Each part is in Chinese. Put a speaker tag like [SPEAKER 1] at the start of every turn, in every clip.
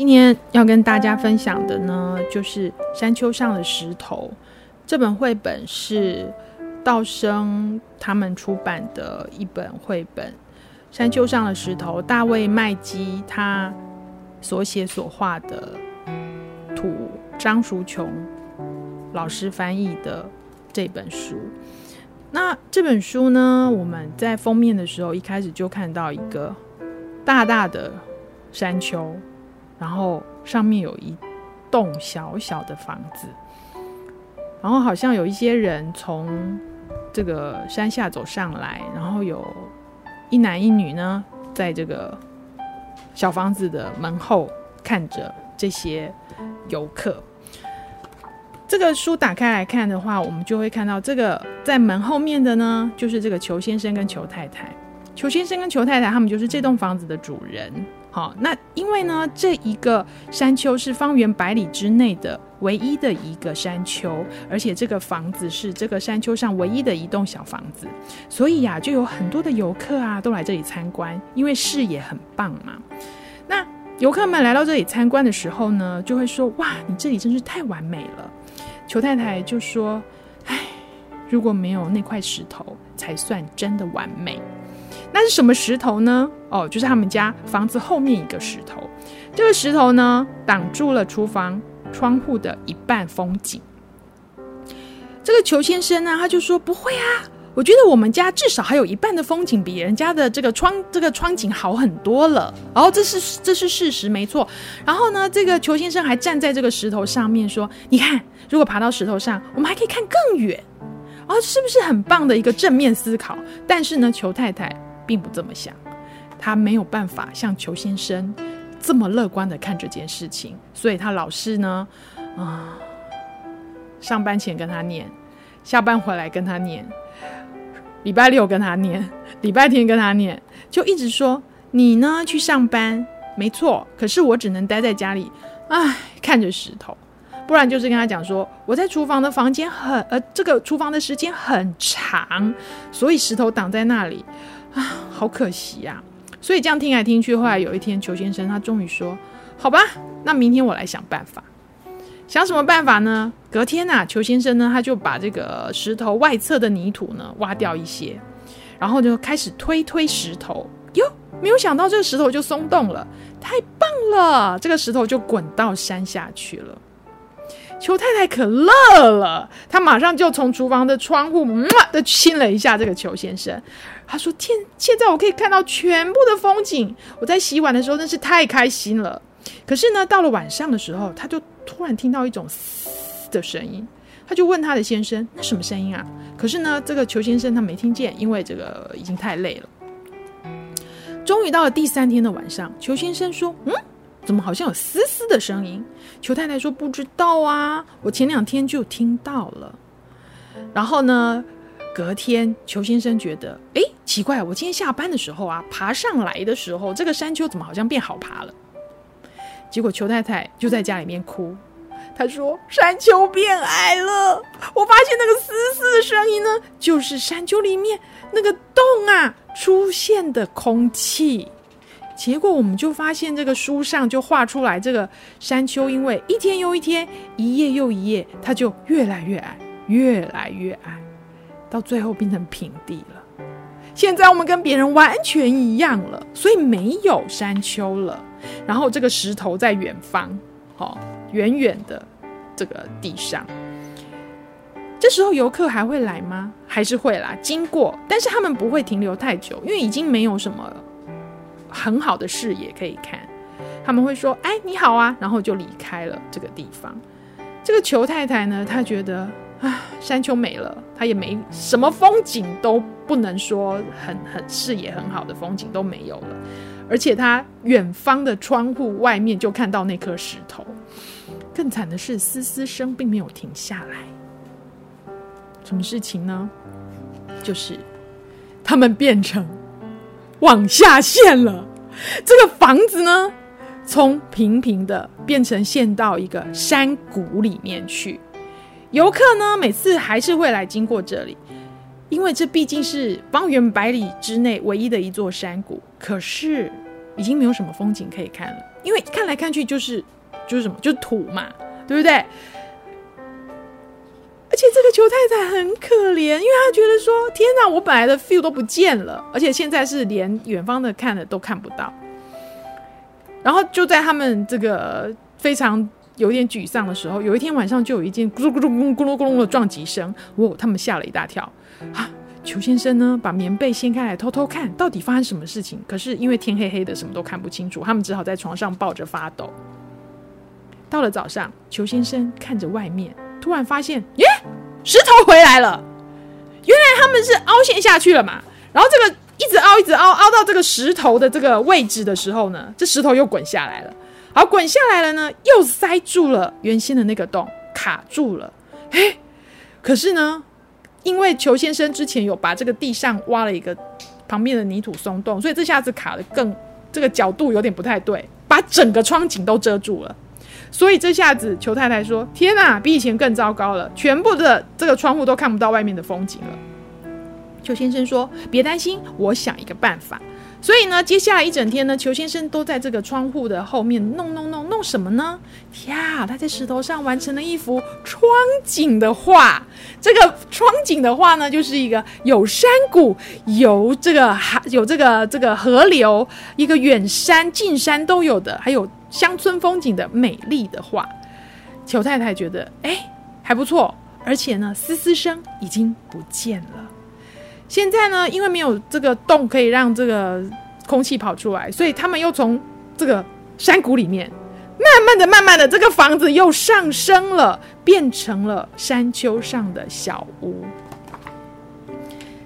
[SPEAKER 1] 今天要跟大家分享的呢，就是《山丘上的石头》这本绘本是道生他们出版的一本绘本，《山丘上的石头》，大卫麦基他所写所画的图，张淑琼老师翻译的这本书。那这本书呢，我们在封面的时候一开始就看到一个大大的山丘。然后上面有一栋小小的房子，然后好像有一些人从这个山下走上来，然后有一男一女呢，在这个小房子的门后看着这些游客。这个书打开来看的话，我们就会看到这个在门后面的呢，就是这个裘先生跟裘太太。裘先生跟裘太太他们就是这栋房子的主人。好，那因为呢，这一个山丘是方圆百里之内的唯一的一个山丘，而且这个房子是这个山丘上唯一的一栋小房子，所以呀、就有很多的游客啊都来这里参观，因为视野很棒嘛。那游客们来到这里参观的时候呢，就会说：“哇，你这里真是太完美了。”裘太太就说：“唉，如果没有那块石头，才算真的完美。”那是什么石头呢？哦，就是他们家房子后面一个石头。这个石头呢，挡住了厨房窗户的一半风景。这个裘先生呢，他就说：“不会啊，我觉得我们家至少还有一半的风景比人家的这个窗这个窗景好很多了。”然后这是这是事实，没错。然后呢，这个裘先生还站在这个石头上面说：“你看，如果爬到石头上，我们还可以看更远。”哦，是不是很棒的一个正面思考？但是呢，裘太太。并不这么想，他没有办法像裘先生这么乐观的看这件事情，所以他老是呢，啊，上班前跟他念，下班回来跟他念，礼拜六跟他念，礼拜天跟他念，就一直说你呢去上班没错，可是我只能待在家里，唉，看着石头，不然就是跟他讲说我在厨房的房间很呃，这个厨房的时间很长，所以石头挡在那里。啊，好可惜呀！所以这样听来听去，后来有一天，裘先生他终于说：“好吧，那明天我来想办法。”想什么办法呢？隔天呐，裘先生呢，他就把这个石头外侧的泥土呢挖掉一些，然后就开始推推石头。哟，没有想到这个石头就松动了，太棒了！这个石头就滚到山下去了。裘太太可乐了，她马上就从厨房的窗户嘛的亲了一下这个裘先生。她说：“天，现在我可以看到全部的风景。我在洗碗的时候真是太开心了。可是呢，到了晚上的时候，她就突然听到一种嘶的声音。她就问她的先生：‘那什么声音啊？’可是呢，这个裘先生他没听见，因为这个已经太累了。终于到了第三天的晚上，裘先生说：‘嗯。’怎么好像有嘶嘶的声音？裘太太说：“不知道啊，我前两天就听到了。”然后呢，隔天裘先生觉得，哎，奇怪，我今天下班的时候啊，爬上来的时候，这个山丘怎么好像变好爬了？结果裘太太就在家里面哭，她说：“山丘变矮了。”我发现那个嘶嘶的声音呢，就是山丘里面那个洞啊出现的空气。结果我们就发现，这个书上就画出来，这个山丘因为一天又一天，一夜又一夜，它就越来越矮，越来越矮，到最后变成平地了。现在我们跟别人完全一样了，所以没有山丘了。然后这个石头在远方，哦，远远的这个地上。这时候游客还会来吗？还是会啦，经过，但是他们不会停留太久，因为已经没有什么了。很好的视野可以看，他们会说：“哎，你好啊！”然后就离开了这个地方。这个裘太太呢，她觉得啊，山丘没了，她也没什么风景都不能说很很视野很好的风景都没有了，而且她远方的窗户外面就看到那颗石头。更惨的是，嘶嘶声并没有停下来。什么事情呢？就是他们变成。往下陷了，这个房子呢，从平平的变成陷到一个山谷里面去。游客呢，每次还是会来经过这里，因为这毕竟是方圆百里之内唯一的一座山谷。可是，已经没有什么风景可以看了，因为看来看去就是就是什么，就是土嘛，对不对？而且这个裘太太很可怜，因为她觉得说：“天哪，我本来的 feel 都不见了，而且现在是连远方的看的都看不到。”然后就在他们这个非常有点沮丧的时候，有一天晚上就有一件咕噜咕噜咕噜咕噜咕噜的撞击声，哦，他们吓了一大跳啊！裘先生呢，把棉被掀开来偷偷看，到底发生什么事情？可是因为天黑黑的，什么都看不清楚，他们只好在床上抱着发抖。到了早上，裘先生看着外面，突然发现，耶，石头回来了！原来他们是凹陷下去了嘛。然后这个一直凹，一直凹，凹到这个石头的这个位置的时候呢，这石头又滚下来了。好，滚下来了呢，又塞住了原先的那个洞，卡住了。诶，可是呢，因为裘先生之前有把这个地上挖了一个旁边的泥土松动，所以这下子卡的更这个角度有点不太对，把整个窗景都遮住了。所以这下子裘太太说：“天哪，比以前更糟糕了，全部的这个窗户都看不到外面的风景了。”裘先生说：“别担心，我想一个办法。”所以呢，接下来一整天呢，裘先生都在这个窗户的后面弄弄弄弄什么呢？呀，他在石头上完成了一幅窗景的画。这个窗景的画呢，就是一个有山谷、有这个海、有这个这个河流、一个远山、近山都有的，还有乡村风景的美丽的画。裘太太觉得，哎，还不错，而且呢，嘶嘶声已经不见了。现在呢，因为没有这个洞可以让这个空气跑出来，所以他们又从这个山谷里面，慢慢的、慢慢的，这个房子又上升了，变成了山丘上的小屋。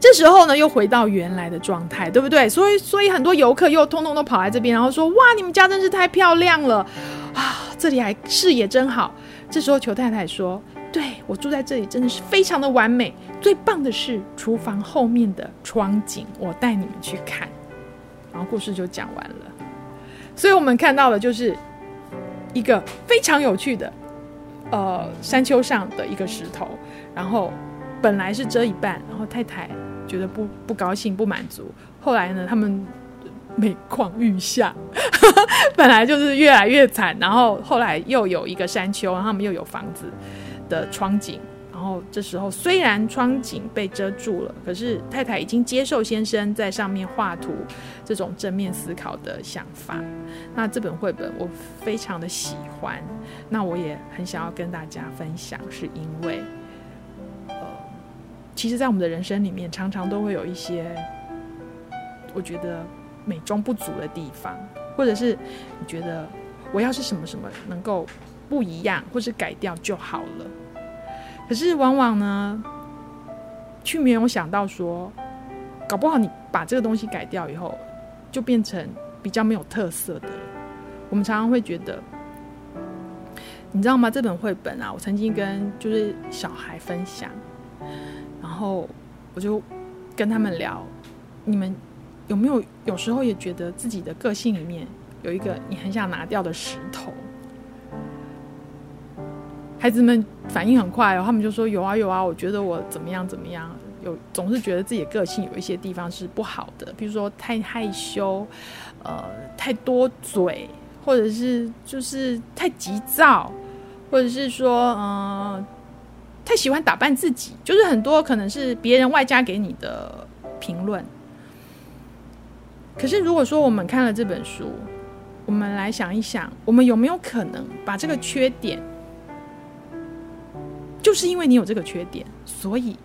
[SPEAKER 1] 这时候呢，又回到原来的状态，对不对？所以，所以很多游客又通通都跑来这边，然后说：“哇，你们家真是太漂亮了啊！这里还视野真好。”这时候，裘太太说。对，我住在这里真的是非常的完美。最棒的是厨房后面的窗景，我带你们去看。然后故事就讲完了。所以我们看到的就是一个非常有趣的，呃，山丘上的一个石头。然后本来是遮一半，然后太太觉得不不高兴、不满足。后来呢，他们每况愈下，本来就是越来越惨。然后后来又有一个山丘，然后他们又有房子。的窗景，然后这时候虽然窗景被遮住了，可是太太已经接受先生在上面画图这种正面思考的想法。那这本绘本我非常的喜欢，那我也很想要跟大家分享，是因为，其实，在我们的人生里面，常常都会有一些我觉得美中不足的地方，或者是你觉得我要是什么什么能够不一样，或是改掉就好了。可是往往呢，却没有想到说，搞不好你把这个东西改掉以后，就变成比较没有特色的。我们常常会觉得，你知道吗？这本绘本啊，我曾经跟就是小孩分享，然后我就跟他们聊，你们有没有有时候也觉得自己的个性里面有一个你很想拿掉的石头？孩子们反应很快哦，他们就说有啊有啊，我觉得我怎么样怎么样，有总是觉得自己的个性有一些地方是不好的，比如说太害羞，呃，太多嘴，或者是就是太急躁，或者是说呃，太喜欢打扮自己，就是很多可能是别人外加给你的评论。可是如果说我们看了这本书，我们来想一想，我们有没有可能把这个缺点？就是因为你有这个缺点，所以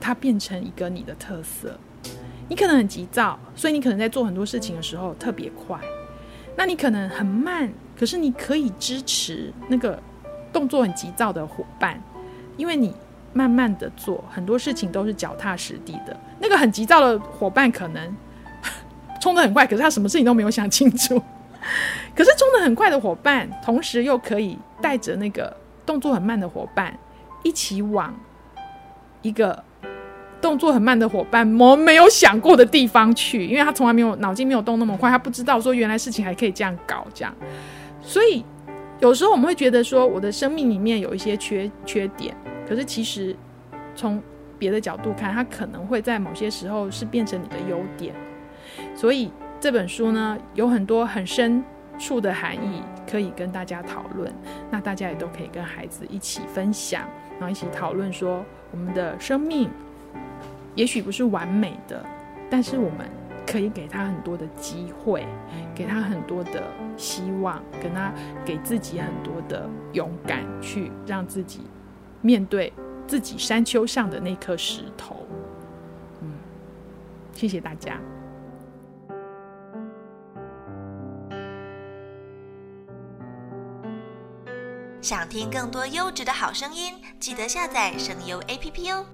[SPEAKER 1] 它变成一个你的特色。你可能很急躁，所以你可能在做很多事情的时候特别快。那你可能很慢，可是你可以支持那个动作很急躁的伙伴，因为你慢慢的做很多事情都是脚踏实地的。那个很急躁的伙伴可能 冲得很快，可是他什么事情都没有想清楚。可是冲得很快的伙伴，同时又可以带着那个动作很慢的伙伴。一起往一个动作很慢的伙伴们没有想过的地方去，因为他从来没有脑筋没有动那么快，他不知道说原来事情还可以这样搞，这样。所以有时候我们会觉得说，我的生命里面有一些缺缺点，可是其实从别的角度看，它可能会在某些时候是变成你的优点。所以这本书呢，有很多很深处的含义可以跟大家讨论，那大家也都可以跟孩子一起分享，然后一起讨论说，我们的生命也许不是完美的，但是我们可以给他很多的机会，给他很多的希望，跟他给自己很多的勇敢，去让自己面对自己山丘上的那颗石头。嗯，谢谢大家。
[SPEAKER 2] 想听更多优质的好声音，记得下载声优 APP 哦。